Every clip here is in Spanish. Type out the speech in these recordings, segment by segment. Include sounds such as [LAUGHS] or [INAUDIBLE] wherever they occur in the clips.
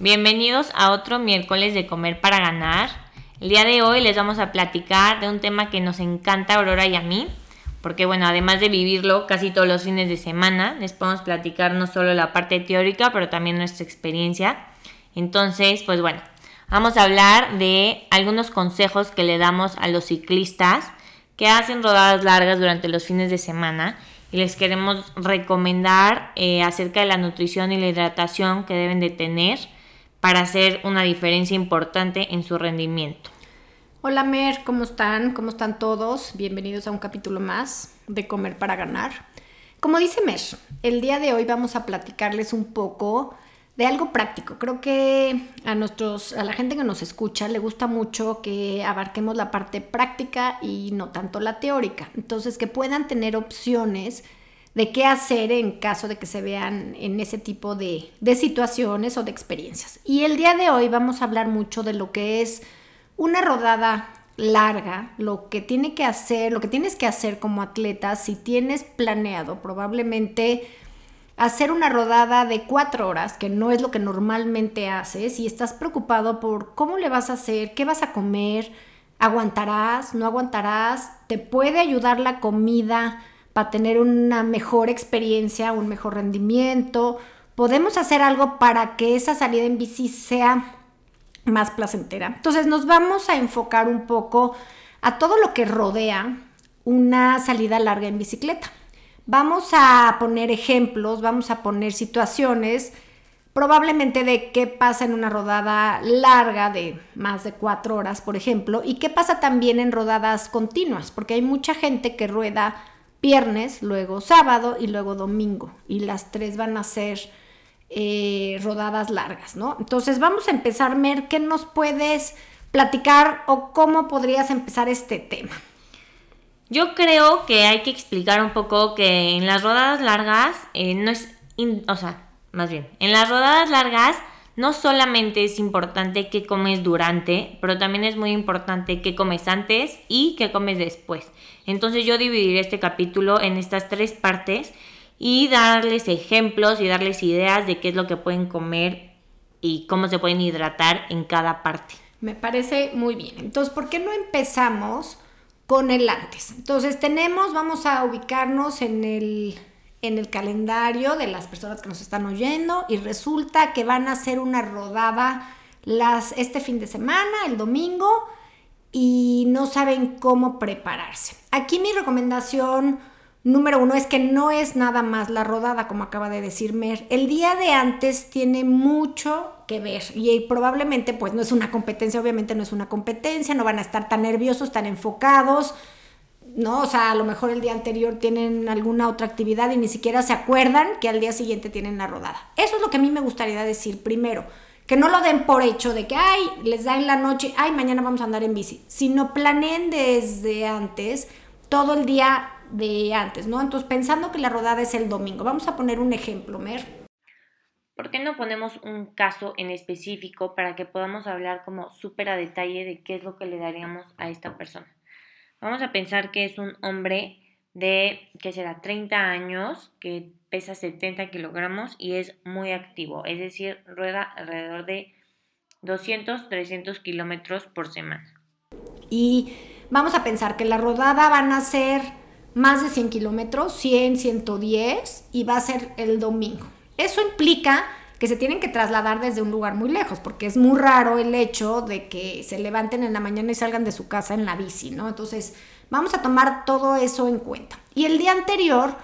Bienvenidos a otro miércoles de Comer para Ganar. El día de hoy les vamos a platicar de un tema que nos encanta a Aurora y a mí, porque bueno, además de vivirlo casi todos los fines de semana, les podemos platicar no solo la parte teórica, pero también nuestra experiencia. Entonces, pues bueno, vamos a hablar de algunos consejos que le damos a los ciclistas que hacen rodadas largas durante los fines de semana y les queremos recomendar eh, acerca de la nutrición y la hidratación que deben de tener para hacer una diferencia importante en su rendimiento. Hola Mer, ¿cómo están? ¿Cómo están todos? Bienvenidos a un capítulo más de Comer para Ganar. Como dice Mer, el día de hoy vamos a platicarles un poco de algo práctico. Creo que a nuestros, a la gente que nos escucha le gusta mucho que abarquemos la parte práctica y no tanto la teórica. Entonces, que puedan tener opciones de qué hacer en caso de que se vean en ese tipo de, situaciones o de experiencias. Y el día de hoy vamos a hablar mucho de lo que es una rodada larga, lo que tiene que hacer, lo que tienes que hacer como atleta si tienes planeado probablemente hacer una rodada de cuatro horas, que no es lo que normalmente haces, y estás preocupado por cómo le vas a hacer, qué vas a comer, aguantarás, no aguantarás, te puede ayudar la comida para tener una mejor experiencia, un mejor rendimiento. Podemos hacer algo para que esa salida en bici sea más placentera. Entonces nos vamos a enfocar un poco a todo lo que rodea una salida larga en bicicleta. Vamos a poner ejemplos, vamos a poner situaciones probablemente de qué pasa en una rodada larga de más de cuatro horas, por ejemplo, y qué pasa también en rodadas continuas, porque hay mucha gente que rueda viernes, luego sábado y luego domingo. Y las tres van a ser eh, rodadas largas, ¿no? Entonces vamos a empezar, Mer, ¿qué nos puedes platicar o cómo podrías empezar este tema? Yo creo que hay que explicar un poco que en las rodadas largas eh, no es, o sea, más bien, en las rodadas largas no solamente es importante qué comes durante, pero también es muy importante qué comes antes y qué comes después. Entonces yo dividiré este capítulo en estas tres partes y darles ejemplos y darles ideas de qué es lo que pueden comer y cómo se pueden hidratar en cada parte. Me parece muy bien. Entonces, ¿por qué no empezamos con el antes? Entonces, tenemos, vamos a ubicarnos en el en el calendario de las personas que nos están oyendo y resulta que van a hacer una rodada las, este fin de semana, el domingo, y no saben cómo prepararse. Aquí mi recomendación número uno es que no es nada más la rodada, como acaba de decir Mer. El día de antes tiene mucho que ver y probablemente pues no es una competencia, obviamente no es una competencia, no van a estar tan nerviosos, tan enfocados ¿no? O sea, a lo mejor el día anterior tienen alguna otra actividad y ni siquiera se acuerdan que al día siguiente tienen la rodada. Eso es lo que a mí me gustaría decir primero. Que no lo den por hecho de que, ay, les da en la noche, ay, mañana vamos a andar en bici, sino planeen desde antes, todo el día de antes, ¿no? Entonces, pensando que la rodada es el domingo. Vamos a poner un ejemplo, Mer. ¿Por qué no ponemos un caso en específico para que podamos hablar como súper a detalle de qué es lo que le daríamos a esta persona? Vamos a pensar que es un hombre de, que será 30 años, que pesa 70 kilogramos y es muy activo, es decir, rueda alrededor de 200, 300 kilómetros por semana. Y vamos a pensar que la rodada van a ser más de 100 kilómetros, 100, 110 y va a ser el domingo. Eso implica que se tienen que trasladar desde un lugar muy lejos, porque es muy raro el hecho de que se levanten en la mañana y salgan de su casa en la bici, ¿no? Entonces, vamos a tomar todo eso en cuenta. Y el día anterior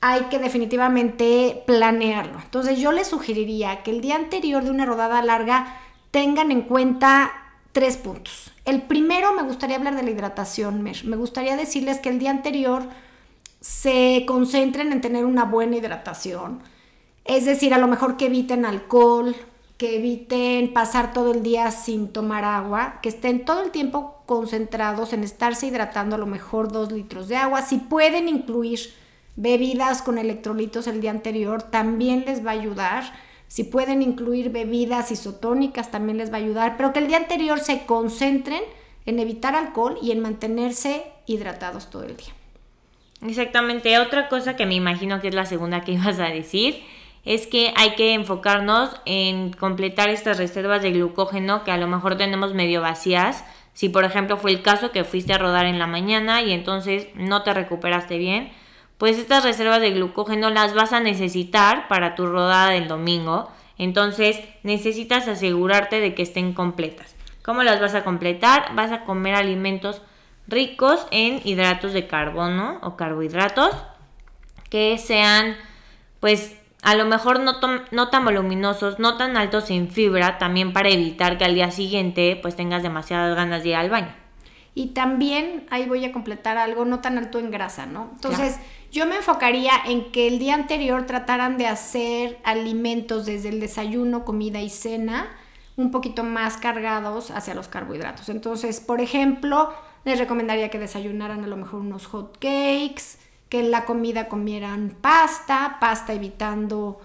hay que definitivamente planearlo. Entonces, yo les sugeriría que el día anterior de una rodada larga tengan en cuenta tres puntos. El primero, me gustaría hablar de la hidratación, Me gustaría decirles que el día anterior se concentren en tener una buena hidratación es decir, a lo mejor que eviten alcohol, que eviten pasar todo el día sin tomar agua, que estén todo el tiempo concentrados en estarse hidratando a lo mejor dos litros de agua. Si pueden incluir bebidas con electrolitos el día anterior, también les va a ayudar. Si pueden incluir bebidas isotónicas, también les va a ayudar. Pero que el día anterior se concentren en evitar alcohol y en mantenerse hidratados todo el día. Exactamente. Otra cosa que me imagino que es la segunda que ibas a decir es que hay que enfocarnos en completar estas reservas de glucógeno que a lo mejor tenemos medio vacías. Si por ejemplo fue el caso que fuiste a rodar en la mañana y entonces no te recuperaste bien, pues estas reservas de glucógeno las vas a necesitar para tu rodada del domingo. Entonces necesitas asegurarte de que estén completas. ¿Cómo las vas a completar? Vas a comer alimentos ricos en hidratos de carbono o carbohidratos que sean pues a lo mejor no, no, tan voluminosos, no tan altos en fibra, también para evitar que al día siguiente pues tengas demasiadas ganas de ir al baño. Y también ahí voy a completar algo no tan alto en grasa, ¿no? Entonces, yo me enfocaría en que el día anterior trataran de hacer alimentos desde el desayuno, comida y cena un poquito más cargados hacia los carbohidratos. Entonces, por ejemplo, les recomendaría que desayunaran a lo mejor unos hot cakes, que en la comida comieran pasta, pasta evitando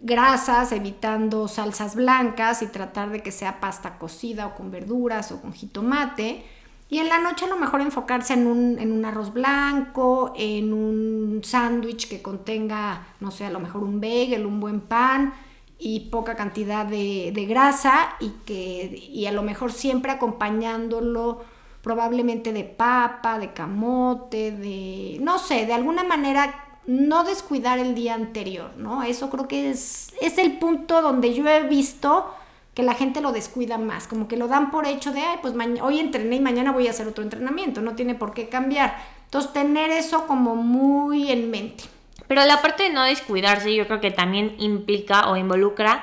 grasas, evitando salsas blancas y tratar de que sea pasta cocida o con verduras o con jitomate. Y en la noche a lo mejor enfocarse en un, arroz blanco, en un sándwich que contenga, no sé, a lo mejor un bagel, un buen pan y poca cantidad de, de grasa y que y a lo mejor siempre acompañándolo probablemente de papa, de camote, de, no sé, de alguna manera no descuidar el día anterior, ¿no? Eso creo que es, el punto donde yo he visto que la gente lo descuida más, como que lo dan por hecho de, ay, pues hoy entrené y mañana voy a hacer otro entrenamiento, no tiene por qué cambiar. Entonces, tener eso como muy en mente. Pero la parte de no descuidarse, yo creo que también implica o involucra,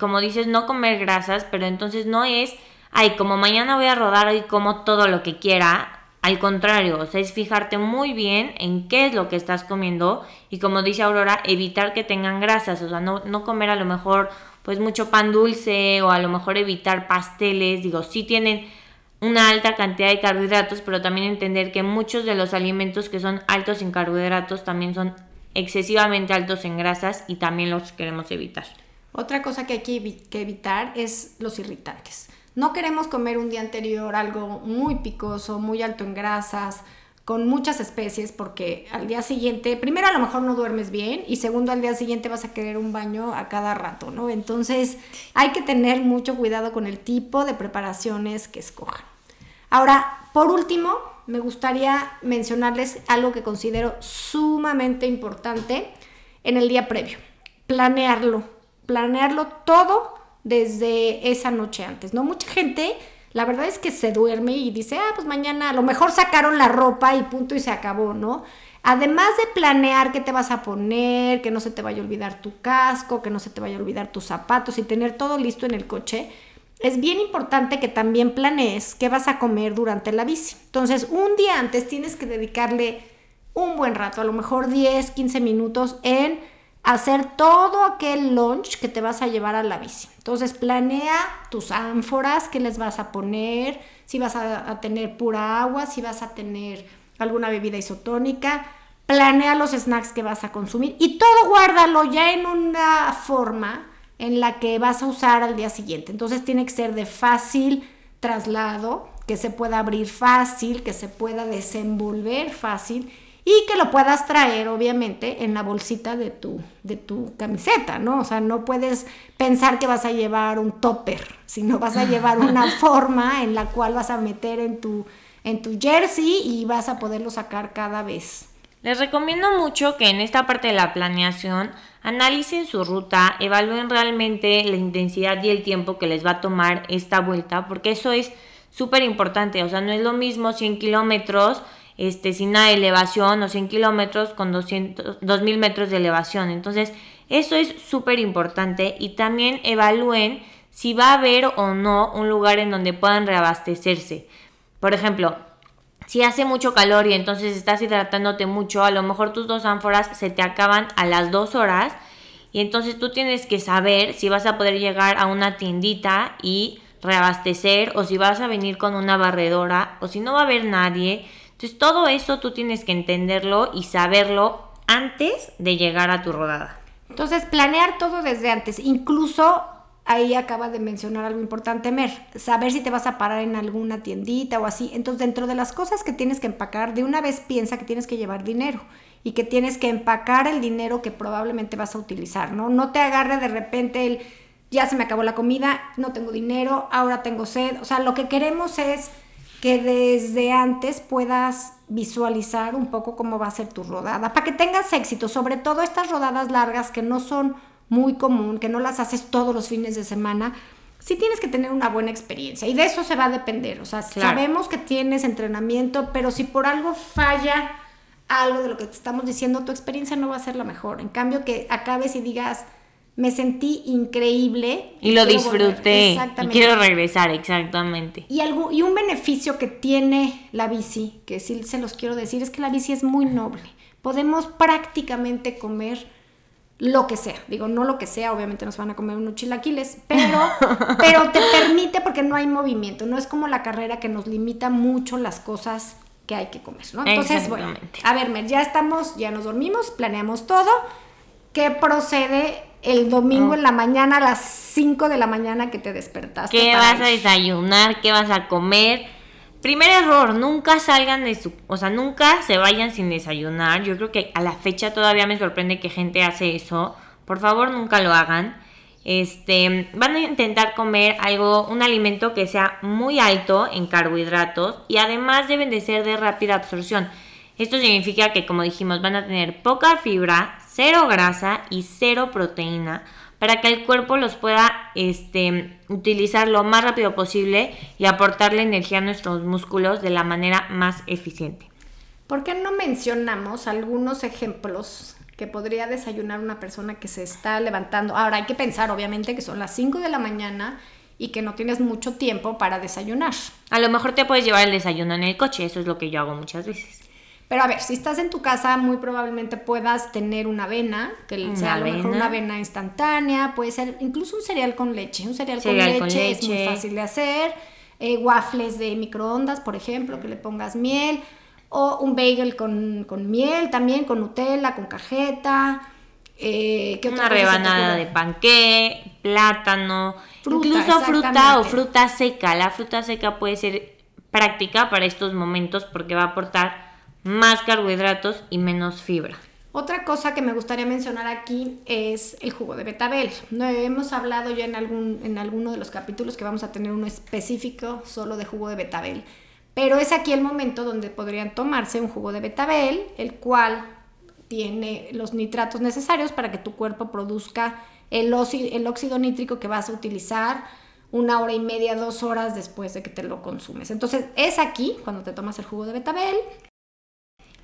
como dices, no comer grasas, pero entonces no es ay, como mañana voy a rodar y como todo lo que quiera. Al contrario, o sea, es fijarte muy bien en qué es lo que estás comiendo y como dice Aurora, evitar que tengan grasas, o sea, no, no comer a lo mejor pues mucho pan dulce o a lo mejor evitar pasteles, digo, sí tienen una alta cantidad de carbohidratos, pero también entender que muchos de los alimentos que son altos en carbohidratos también son excesivamente altos en grasas y también los queremos evitar. Otra cosa que hay que evitar es los irritantes. No queremos comer un día anterior algo muy picoso, muy alto en grasas, con muchas especies, porque al día siguiente, primero a lo mejor no duermes bien y segundo al día siguiente vas a querer un baño a cada rato, ¿no? Entonces hay que tener mucho cuidado con el tipo de preparaciones que escojan. Ahora, por último, me gustaría mencionarles algo que considero sumamente importante en el día previo. Planearlo, planearlo todo desde esa noche antes, ¿no? Mucha gente, la verdad es que se duerme y dice, ah, pues mañana a lo mejor sacaron la ropa y punto y se acabó, ¿no? Además de planear qué te vas a poner, que no se te vaya a olvidar tu casco, que no se te vaya a olvidar tus zapatos y tener todo listo en el coche, es bien importante que también planees qué vas a comer durante la bici. Entonces, un día antes tienes que dedicarle un buen rato, a lo mejor 10, 15 minutos en hacer todo aquel lunch que te vas a llevar a la bici. Entonces planea tus ánforas que les vas a poner, si vas a, tener pura agua, si vas a tener alguna bebida isotónica, planea los snacks que vas a consumir y todo guárdalo ya en una forma en la que vas a usar al día siguiente. Entonces tiene que ser de fácil traslado, que se pueda abrir fácil, que se pueda desenvolver fácil y que lo puedas traer obviamente en la bolsita de tu, de tu camiseta, ¿no? O sea, no puedes pensar que vas a llevar un topper, sino vas a llevar [LAUGHS] una forma en la cual vas a meter en tu, en tu jersey y vas a poderlo sacar cada vez. Les recomiendo mucho que en esta parte de la planeación analicen su ruta, evalúen realmente la intensidad y el tiempo que les va a tomar esta vuelta, porque eso es súper importante, o sea, no es lo mismo 100 kilómetros este, sin nada elevación o 100 kilómetros con 200, 2000 metros de elevación. Entonces, eso es súper importante y también evalúen si va a haber o no un lugar en donde puedan reabastecerse. Por ejemplo, si hace mucho calor y entonces estás hidratándote mucho, a lo mejor tus dos ánforas se te acaban a las dos horas Y entonces tú tienes que saber si vas a poder llegar a una tiendita y reabastecer o si vas a venir con una barredora o si no va a haber nadie. Entonces todo eso tú tienes que entenderlo y saberlo antes de llegar a tu rodada. Entonces planear todo desde antes, incluso ahí acaba de mencionar algo importante, Mer, saber si te vas a parar en alguna tiendita o así. Entonces dentro de las cosas que tienes que empacar, de una vez piensa que tienes que llevar dinero y que tienes que empacar el dinero que probablemente vas a utilizar, ¿no? No te agarre de repente el ya se me acabó la comida, no tengo dinero, ahora tengo sed. O sea, lo que queremos es que desde antes puedas visualizar un poco cómo va a ser tu rodada, para que tengas éxito, sobre todo estas rodadas largas que no son muy común, que no las haces todos los fines de semana, sí tienes que tener una buena experiencia y de eso se va a depender, o sea, sabemos que tienes entrenamiento, pero si por algo falla algo de lo que te estamos diciendo, tu experiencia no va a ser la mejor. En cambio, que acabes y digas, me sentí increíble. Y, lo disfruté. Y quiero regresar, exactamente. Y, algo, y un beneficio que tiene la bici, que sí se los quiero decir, es que la bici es muy noble. Podemos prácticamente comer lo que sea. Digo, no lo que sea, obviamente nos van a comer unos chilaquiles, pero, [LAUGHS] pero te permite porque no hay movimiento. No es como la carrera que nos limita mucho las cosas que hay que comer, ¿no? Entonces, bueno, a ver, Mer, ya estamos, ya nos dormimos, planeamos todo. ¿Qué procede el domingo en la mañana a las 5 de la mañana que te despertaste. ¿Qué vas a desayunar? ¿Qué vas a comer? Primer error, nunca salgan de su, o sea, nunca se vayan sin desayunar. Yo creo que a la fecha todavía me sorprende que gente hace eso. Por favor, nunca lo hagan. Este, van a intentar comer algo, un alimento que sea muy alto en carbohidratos y además deben de ser de rápida absorción. Esto significa que, como dijimos, van a tener poca fibra, cero grasa y cero proteína para que el cuerpo los pueda este, utilizar lo más rápido posible y aportarle energía a nuestros músculos de la manera más eficiente. ¿Por qué no mencionamos algunos ejemplos que podría desayunar una persona que se está levantando? Ahora hay que pensar obviamente que son las 5 de la mañana y que no tienes mucho tiempo para desayunar. A lo mejor te puedes llevar el desayuno en el coche, eso es lo que yo hago muchas veces. Pero a ver, si estás en tu casa, muy probablemente puedas tener una avena, que sea a lo mejor una avena instantánea, puede ser incluso un cereal con leche. Un cereal, con, leche es muy fácil de hacer. Eh, waffles de microondas, por ejemplo, que le pongas miel. O un bagel con, miel también, con Nutella, con cajeta. Eh, una rebanada de panqué, plátano, incluso fruta o fruta seca. La fruta seca puede ser práctica para estos momentos porque va a aportar más carbohidratos y menos fibra. Otra cosa que me gustaría mencionar aquí es el jugo de betabel. No hemos hablado ya en algún en alguno de los capítulos que vamos a tener uno específico solo de jugo de betabel, pero es aquí el momento donde podrían tomarse un jugo de betabel, el cual tiene los nitratos necesarios para que tu cuerpo produzca el, el óxido nítrico que vas a utilizar una hora y media, dos horas después de que te lo consumes. Entonces es aquí cuando te tomas el jugo de betabel,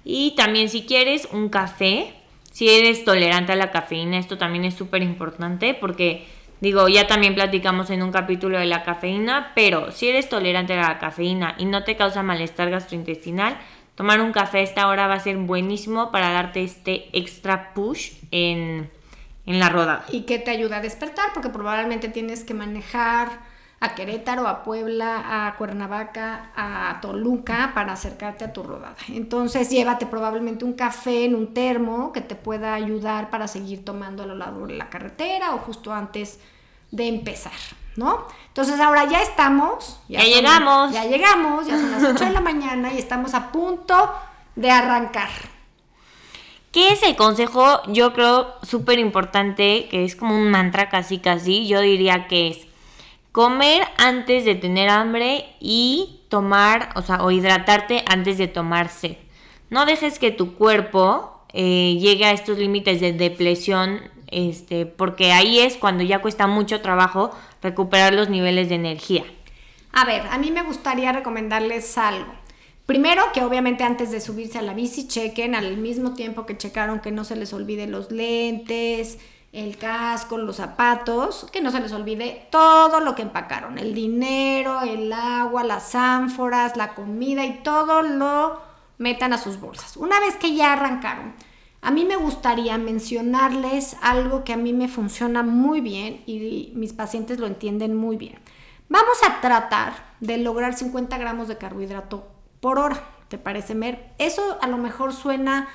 y también si quieres un café, si eres tolerante a la cafeína, esto también es súper importante porque digo, ya también platicamos en un capítulo de la cafeína, pero si eres tolerante a la cafeína y no te causa malestar gastrointestinal, tomar un café a esta hora va a ser buenísimo para darte este extra push en, en la rodada. Y que te ayuda a despertar porque probablemente tienes que manejar a Querétaro, a Puebla, a Cuernavaca, a Toluca para acercarte a tu rodada. Entonces llévate probablemente un café en un termo que te pueda ayudar para seguir tomando a lo largo de la carretera o justo antes de empezar, ¿no? Entonces ahora ya estamos. Ya, llegamos. Ya llegamos, ya son las 8 de la mañana y estamos a punto de arrancar. ¿Qué es el consejo? Yo creo súper importante, que es como un mantra casi casi, yo diría que es comer antes de tener hambre y tomar, o sea, o hidratarte antes de tomarse. No dejes que tu cuerpo eh, llegue a estos límites de depresión, este, porque ahí es cuando ya cuesta mucho trabajo recuperar los niveles de energía. A ver, a mí me gustaría recomendarles algo. Primero, que obviamente antes de subirse a la bici chequen al mismo tiempo que checaron que no se les olvide los lentes, el casco, los zapatos, que no se les olvide todo lo que empacaron, el dinero, el agua, las ánforas, la comida y todo lo metan a sus bolsas. Una vez que ya arrancaron, a mí me gustaría mencionarles algo que a mí me funciona muy bien y mis pacientes lo entienden muy bien. Vamos a tratar de lograr 50 gramos de carbohidrato por hora. ¿Te parece, Mer? Eso a lo mejor suena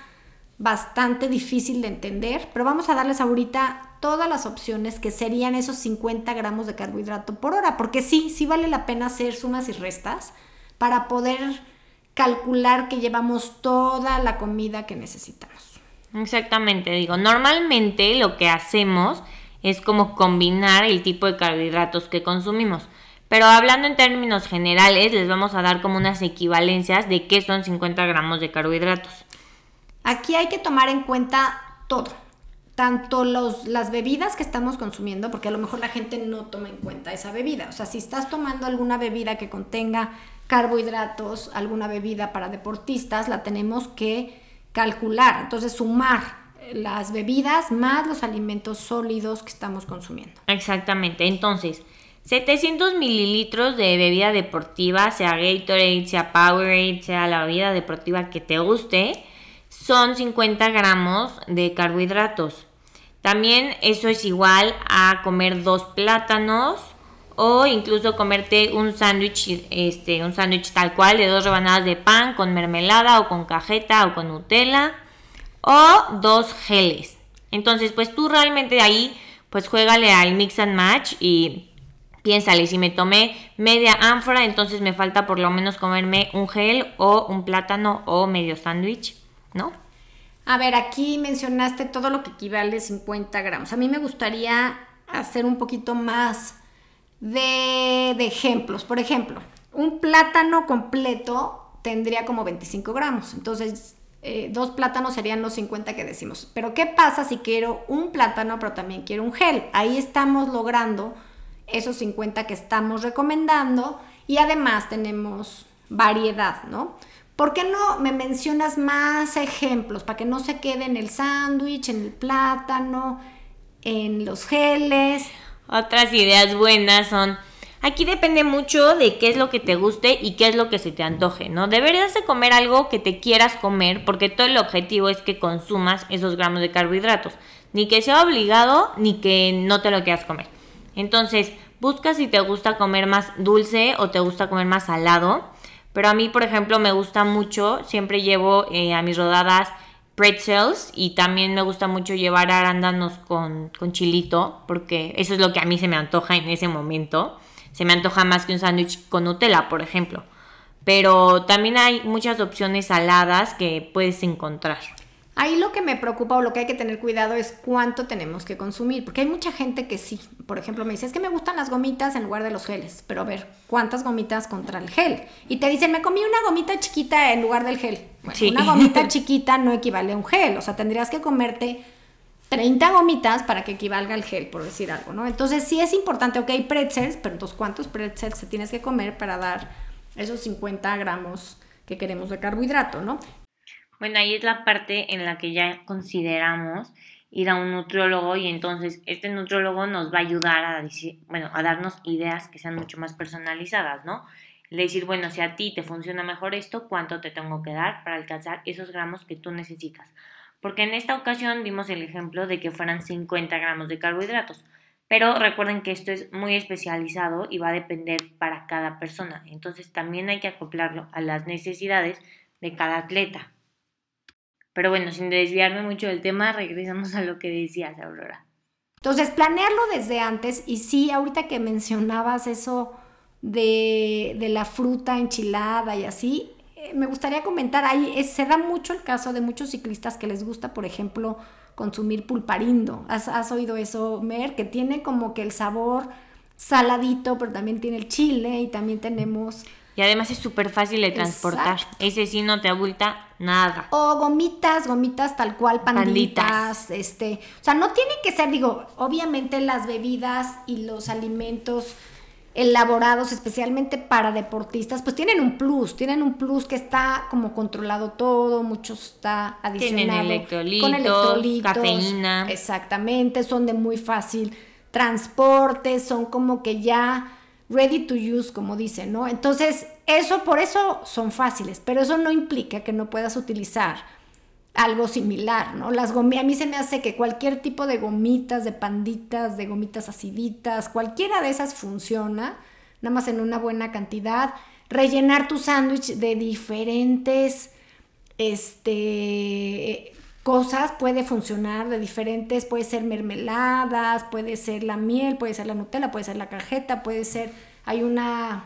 bastante difícil de entender, pero vamos a darles ahorita todas las opciones que serían esos 50 gramos de carbohidrato por hora, porque sí, sí vale la pena hacer sumas y restas para poder calcular que llevamos toda la comida que necesitamos. Exactamente, digo, normalmente lo que hacemos es como combinar el tipo de carbohidratos que consumimos. Pero hablando en términos generales, les vamos a dar como unas equivalencias de qué son 50 gramos de carbohidratos. Aquí hay que tomar en cuenta todo, tanto los, las bebidas que estamos consumiendo, porque a lo mejor la gente no toma en cuenta esa bebida. O sea, si estás tomando alguna bebida que contenga carbohidratos, alguna bebida para deportistas, la tenemos que calcular, entonces sumar las bebidas más los alimentos sólidos que estamos consumiendo. Exactamente, entonces 700 mililitros de bebida deportiva, sea Gatorade, sea Powerade, sea la bebida deportiva que te guste, son 50 gramos de carbohidratos. También eso es igual a comer dos plátanos o incluso comerte un sándwich, este, un sándwich tal cual de dos rebanadas de pan con mermelada o con cajeta o con Nutella o dos geles. Entonces, pues tú realmente ahí, pues juégale al mix and match y piénsale, si me tomé media ánfora, entonces me falta por lo menos comerme un gel o un plátano o medio sándwich, ¿no? A ver, aquí mencionaste todo lo que equivale a 50 gramos. A mí me gustaría hacer un poquito más de, ejemplos. Por ejemplo, un plátano completo tendría como 25 gramos. Entonces, eh, dos plátanos serían los 50 que decimos. Pero ¿qué pasa si quiero un plátano, pero también quiero un gel? Ahí estamos logrando esos 50 que estamos recomendando y además tenemos variedad, ¿no? ¿Por qué no me mencionas más ejemplos para que no se quede en el sándwich, en el plátano, en los geles? Otras ideas buenas son, aquí depende mucho de qué es lo que te guste y qué es lo que se te antoje, ¿no? Deberías de comer algo que te quieras comer porque todo el objetivo es que consumas esos gramos de carbohidratos, ni que sea obligado ni que no te lo quieras comer. Entonces, busca si te gusta comer más dulce o te gusta comer más salado pero a mí, por ejemplo, me gusta mucho, siempre llevo eh, a mis rodadas pretzels y también me gusta mucho llevar arándanos con, con chilito, porque eso es lo que a mí se me antoja en ese momento. Se me antoja más que un sándwich con Nutella, por ejemplo. Pero también hay muchas opciones saladas que puedes encontrar. Ahí lo que me preocupa o lo que hay que tener cuidado es cuánto tenemos que consumir, porque hay mucha gente que sí, por ejemplo, me dice, es que me gustan las gomitas en lugar de los geles, pero a ver, ¿cuántas gomitas contra el gel? Y te dicen, me comí una gomita chiquita en lugar del gel. Una gomita [LAUGHS] chiquita no equivale a un gel, o sea, tendrías que comerte 30 gomitas para que equivalga al gel, por decir algo, ¿no? Entonces sí es importante, ok, pretzels, pero entonces ¿cuántos pretzels se tienes que comer para dar esos 50 gramos que queremos de carbohidrato, ¿no? Bueno, ahí es la parte en la que ya consideramos ir a un nutriólogo y entonces este nutriólogo nos va a ayudar a decir, bueno, a darnos ideas que sean mucho más personalizadas, ¿no? Le decir, bueno, si a ti te funciona mejor esto, ¿cuánto te tengo que dar para alcanzar esos gramos que tú necesitas? Porque en esta ocasión vimos el ejemplo de que fueran 50 gramos de carbohidratos, pero recuerden que esto es muy especializado y va a depender para cada persona, entonces también hay que acoplarlo a las necesidades de cada atleta. Pero bueno, sin desviarme mucho del tema, regresamos a lo que decías, Aurora. Entonces, planearlo desde antes y sí, ahorita que mencionabas eso de, la fruta enchilada y así, eh, me gustaría comentar, ahí se da mucho el caso de muchos ciclistas que les gusta, por ejemplo, consumir pulparindo. ¿Has, has oído eso, Mer? Que tiene como que el sabor saladito, pero también tiene el chile y también tenemos y además es súper fácil de transportar. Ese sí no te abulta nada. O gomitas, gomitas tal cual, panditas, este, o sea, no tiene que ser, digo, obviamente las bebidas y los alimentos elaborados especialmente para deportistas, pues tienen un plus, tienen un plus que está como controlado todo, mucho está adicionado. Tienen electrolitos, con electrolitos, cafeína. Exactamente, son de muy fácil transporte, son como que ya ready to use, como dicen, ¿no? Entonces, eso por eso son fáciles, pero eso no implica que no puedas utilizar algo similar, ¿no? Las a mí se me hace que cualquier tipo de gomitas, de panditas, de gomitas aciditas, cualquiera de esas funciona, nada más en una buena cantidad. Rellenar tu sándwich de diferentes este, cosas puede funcionar, de diferentes, puede ser mermeladas, puede ser la miel, puede ser la Nutella, puede ser la cajeta, puede ser, hay una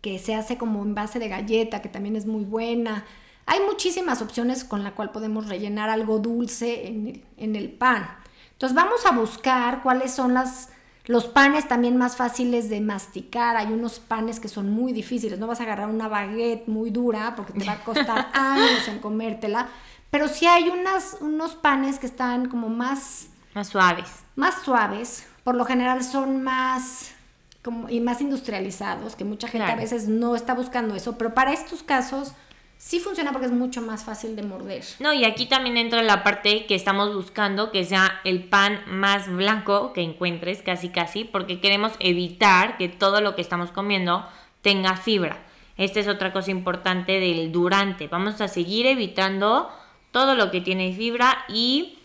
que se hace como en base de galleta, que también es muy buena hay muchísimas opciones con la cual podemos rellenar algo dulce en el, pan. Entonces vamos a buscar cuáles son las, los panes también más fáciles de masticar. Hay unos panes que son muy difíciles. No vas a agarrar una baguette muy dura porque te va a costar [LAUGHS] años en comértela. Pero sí hay unas, unos panes que están como más... Más suaves. Más suaves. Por lo general son más... Como, y más industrializados, que mucha gente a veces no está buscando eso. Pero para estos casos sí funciona porque es mucho más fácil de morder. No, y aquí también entra la parte que estamos buscando, que sea el pan más blanco que encuentres, casi casi, porque queremos evitar que todo lo que estamos comiendo tenga fibra. Esta es otra cosa importante del durante. Vamos a seguir evitando todo lo que tiene fibra y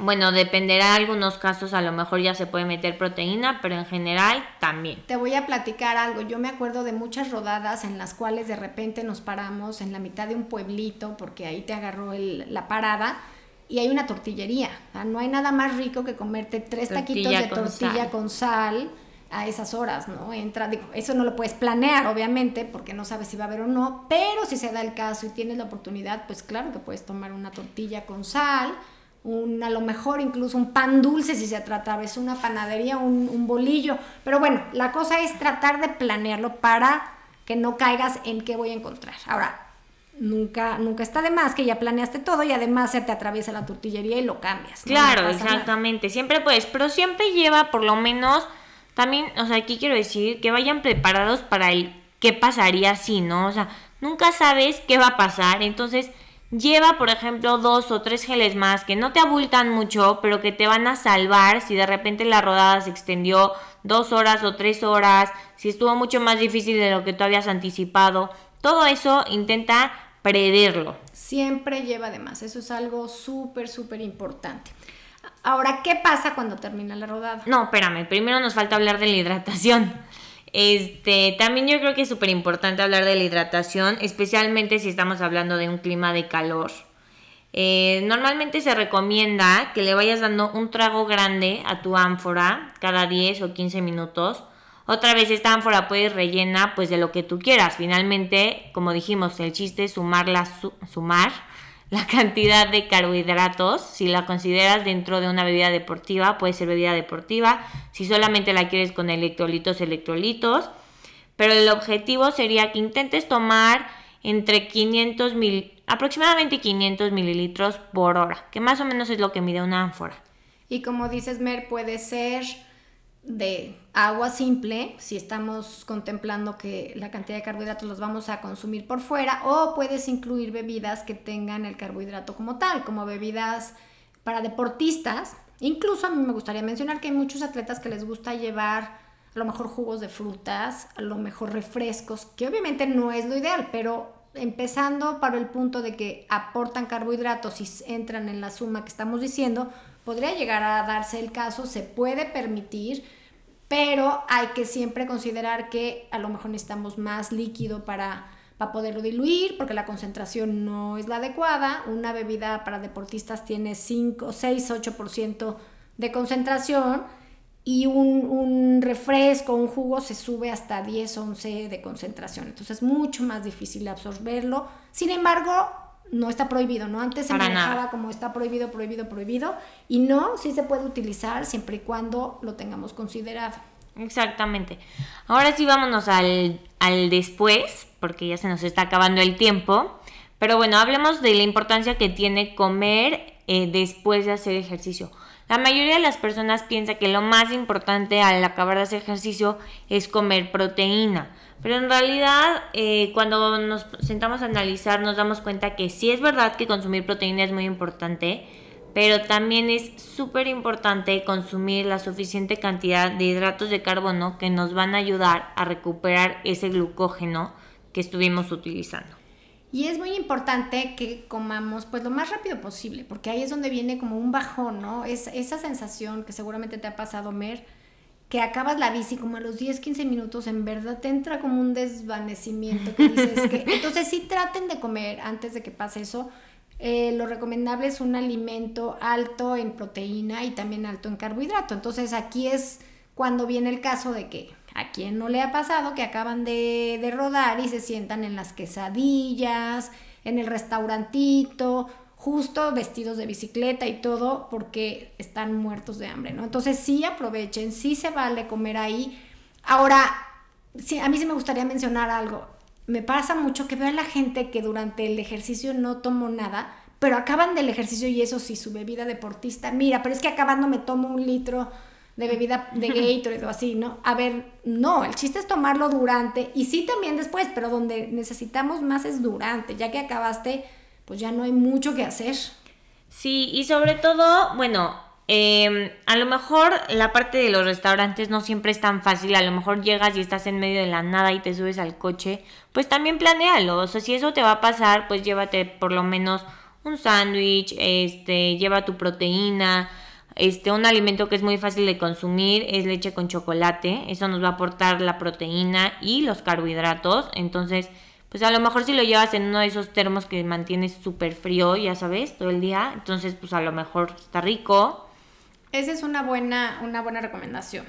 bueno, dependerá de algunos casos, a lo mejor ya se puede meter proteína, pero en general también. Te voy a platicar algo. Yo me acuerdo de muchas rodadas en las cuales de repente nos paramos en la mitad de un pueblito, porque ahí te agarró la parada, y hay una tortillería. no hay nada más rico que comerte tres taquitos de tortilla con sal a esas horas, ¿no? Entra, digo, eso no lo puedes planear, obviamente, porque no sabes si va a haber o no, pero si se da el caso y tienes la oportunidad, pues claro que puedes tomar una tortilla con sal un, a lo mejor incluso un pan dulce si se trata es una panadería, un, un, bolillo. Pero bueno, la cosa es tratar de planearlo para que no caigas en qué voy a encontrar. Ahora, nunca, nunca está de más que ya planeaste todo y además se te atraviesa la tortillería y lo cambias. Claro, exactamente. Siempre puedes, pero siempre lleva por lo menos, también, o sea, aquí quiero decir que vayan preparados para el qué pasaría si, ¿no? O sea, nunca sabes qué va a pasar, entonces Lleva, por ejemplo, dos o tres geles más que no te abultan mucho, pero que te van a salvar si de repente la rodada se extendió dos horas o tres horas, si estuvo mucho más difícil de lo que tú habías anticipado. Todo eso intenta preverlo. Siempre lleva además, eso es algo súper, súper importante. Ahora, ¿qué pasa cuando termina la rodada? No, espérame, primero nos falta hablar de la hidratación. Este, también yo creo que es súper importante hablar de la hidratación, especialmente si estamos hablando de un clima de calor. Eh, normalmente se recomienda que le vayas dando un trago grande a tu ánfora cada 10 o 15 minutos. Otra vez esta ánfora puede rellena pues de lo que tú quieras. Finalmente, como dijimos, el chiste es sumar, la sumar la cantidad de carbohidratos. Si la consideras dentro de una bebida deportiva, puede ser bebida deportiva. Si solamente la quieres con electrolitos, electrolitos. Pero el objetivo sería que intentes tomar entre 500 mil, aproximadamente 500 mililitros por hora, que más o menos es lo que mide una ánfora. Y como dices, Mer, puede ser de agua simple, si estamos contemplando que la cantidad de carbohidratos los vamos a consumir por fuera, o puedes incluir bebidas que tengan el carbohidrato como tal, como bebidas para deportistas. Incluso a mí me gustaría mencionar que hay muchos atletas que les gusta llevar a lo mejor jugos de frutas, a lo mejor refrescos, que obviamente no es lo ideal, pero empezando para el punto de que aportan carbohidratos y entran en la suma que estamos diciendo, podría llegar a darse el caso, se puede permitir, pero hay que siempre considerar que a lo mejor necesitamos más líquido para, para poderlo diluir, porque la concentración no es la adecuada. Una bebida para deportistas tiene 5, 6, 8% de concentración y un, un, refresco, un jugo se sube hasta 10, 11 de concentración. Entonces es mucho más difícil absorberlo. Sin embargo, no está prohibido, ¿no? Antes se manejaba como está prohibido, prohibido, prohibido. Y no, sí se puede utilizar siempre y cuando lo tengamos considerado. Exactamente. Ahora sí vámonos al, al después, porque ya se nos está acabando el tiempo. Pero bueno, hablemos de la importancia que tiene comer eh, después de hacer ejercicio. La mayoría de las personas piensa que lo más importante al acabar de hacer ejercicio es comer proteína. Pero en realidad, eh, cuando nos sentamos a analizar, nos damos cuenta que sí es verdad que consumir proteína es muy importante, pero también es súper importante consumir la suficiente cantidad de hidratos de carbono que nos van a ayudar a recuperar ese glucógeno que estuvimos utilizando. Y es muy importante que comamos pues lo más rápido posible, porque ahí es donde viene como un bajón, ¿no? Es esa sensación que seguramente te ha pasado, Mer, que acabas la bici como a los 10, 15 minutos, en verdad te entra como un desvanecimiento que dices que... [LAUGHS] Entonces sí traten de comer antes de que pase eso. Eh, lo recomendable es un alimento alto en proteína y también alto en carbohidrato. Entonces aquí es cuando viene el caso de que a quien no le ha pasado que acaban de, rodar y se sientan en las quesadillas, en el restaurantito, justo vestidos de bicicleta y todo porque están muertos de hambre, ¿no? Entonces sí aprovechen, sí se vale comer ahí. Ahora, sí, a mí sí me gustaría mencionar algo. Me pasa mucho que veo a la gente que durante el ejercicio no tomó nada, pero acaban del ejercicio y eso sí, su bebida deportista. Mira, pero es que acabando me tomo un litro de bebida de Gatorade o así, ¿no? A ver, no, el chiste es tomarlo durante y sí también después, pero donde necesitamos más es durante, ya que acabaste, pues ya no hay mucho que hacer. Sí, y sobre todo, bueno, em, a lo mejor la parte de los restaurantes no siempre es tan fácil, a lo mejor llegas y estás en medio de la nada y te subes al coche, pues también planealo, o sea, si eso te va a pasar, pues llévate por lo menos un sándwich, este, lleva tu proteína, este, un alimento que es muy fácil de consumir es leche con chocolate. Eso nos va a aportar la proteína y los carbohidratos. Entonces, pues a lo mejor si lo llevas en uno de esos termos que mantienes súper frío, ya sabes, todo el día, entonces pues a lo mejor está rico. Esa es una buena, una buena recomendación.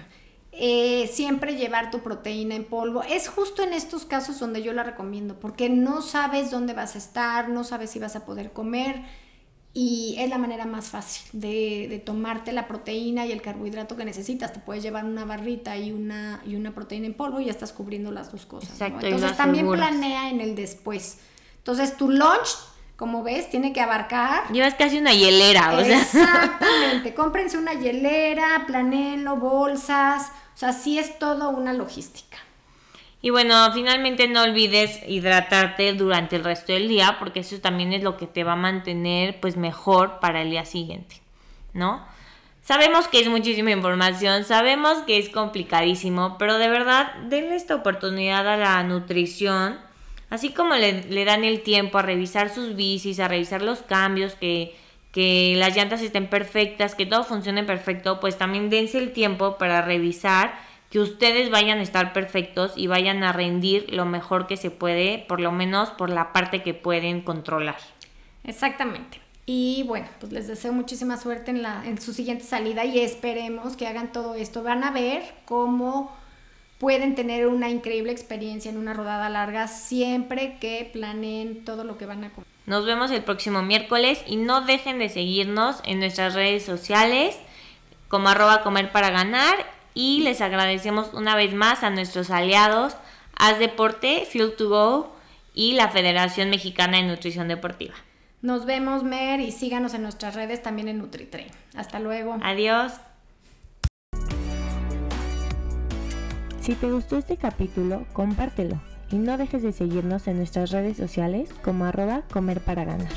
Eh, siempre llevar tu proteína en polvo. Es justo en estos casos donde yo la recomiendo, porque no sabes dónde vas a estar, no sabes si vas a poder comer y es la manera más fácil de, tomarte la proteína y el carbohidrato que necesitas. Te puedes llevar una barrita y una, y una proteína en polvo y ya estás cubriendo las dos cosas. Exacto, Entonces también planea en el después. Entonces tu lunch, como ves, tiene que abarcar... Llevas casi una hielera, o sea. Exactamente. [LAUGHS] Cómprense una hielera, planeenlo, bolsas. O sea, sí es todo una logística. Y bueno, finalmente no olvides hidratarte durante el resto del día porque eso también es lo que te va a mantener pues mejor para el día siguiente, ¿no? Sabemos que es muchísima información, sabemos que es complicadísimo, pero de verdad denle esta oportunidad a la nutrición, así como le, le dan el tiempo a revisar sus bicis, a revisar los cambios, que, que las llantas estén perfectas, que todo funcione perfecto, pues también dense el tiempo para revisar que ustedes vayan a estar perfectos y vayan a rendir lo mejor que se puede, por lo menos por la parte que pueden controlar. Exactamente. Y bueno, pues les deseo muchísima suerte en, la, en su siguiente salida y esperemos que hagan todo esto. Van a ver cómo pueden tener una increíble experiencia en una rodada larga siempre que planeen todo lo que van a comer. Nos vemos el próximo miércoles y no dejen de seguirnos en nuestras redes sociales como arroba comer para ganar y les agradecemos una vez más a nuestros aliados Haz Deporte, Fuel to Go y la Federación Mexicana de Nutrición Deportiva. Nos vemos, Mer, y síganos en nuestras redes también en NutriTrain. Hasta luego. Adiós. Si te gustó este capítulo, compártelo y no dejes de seguirnos en nuestras redes sociales como arroba comer para ganar.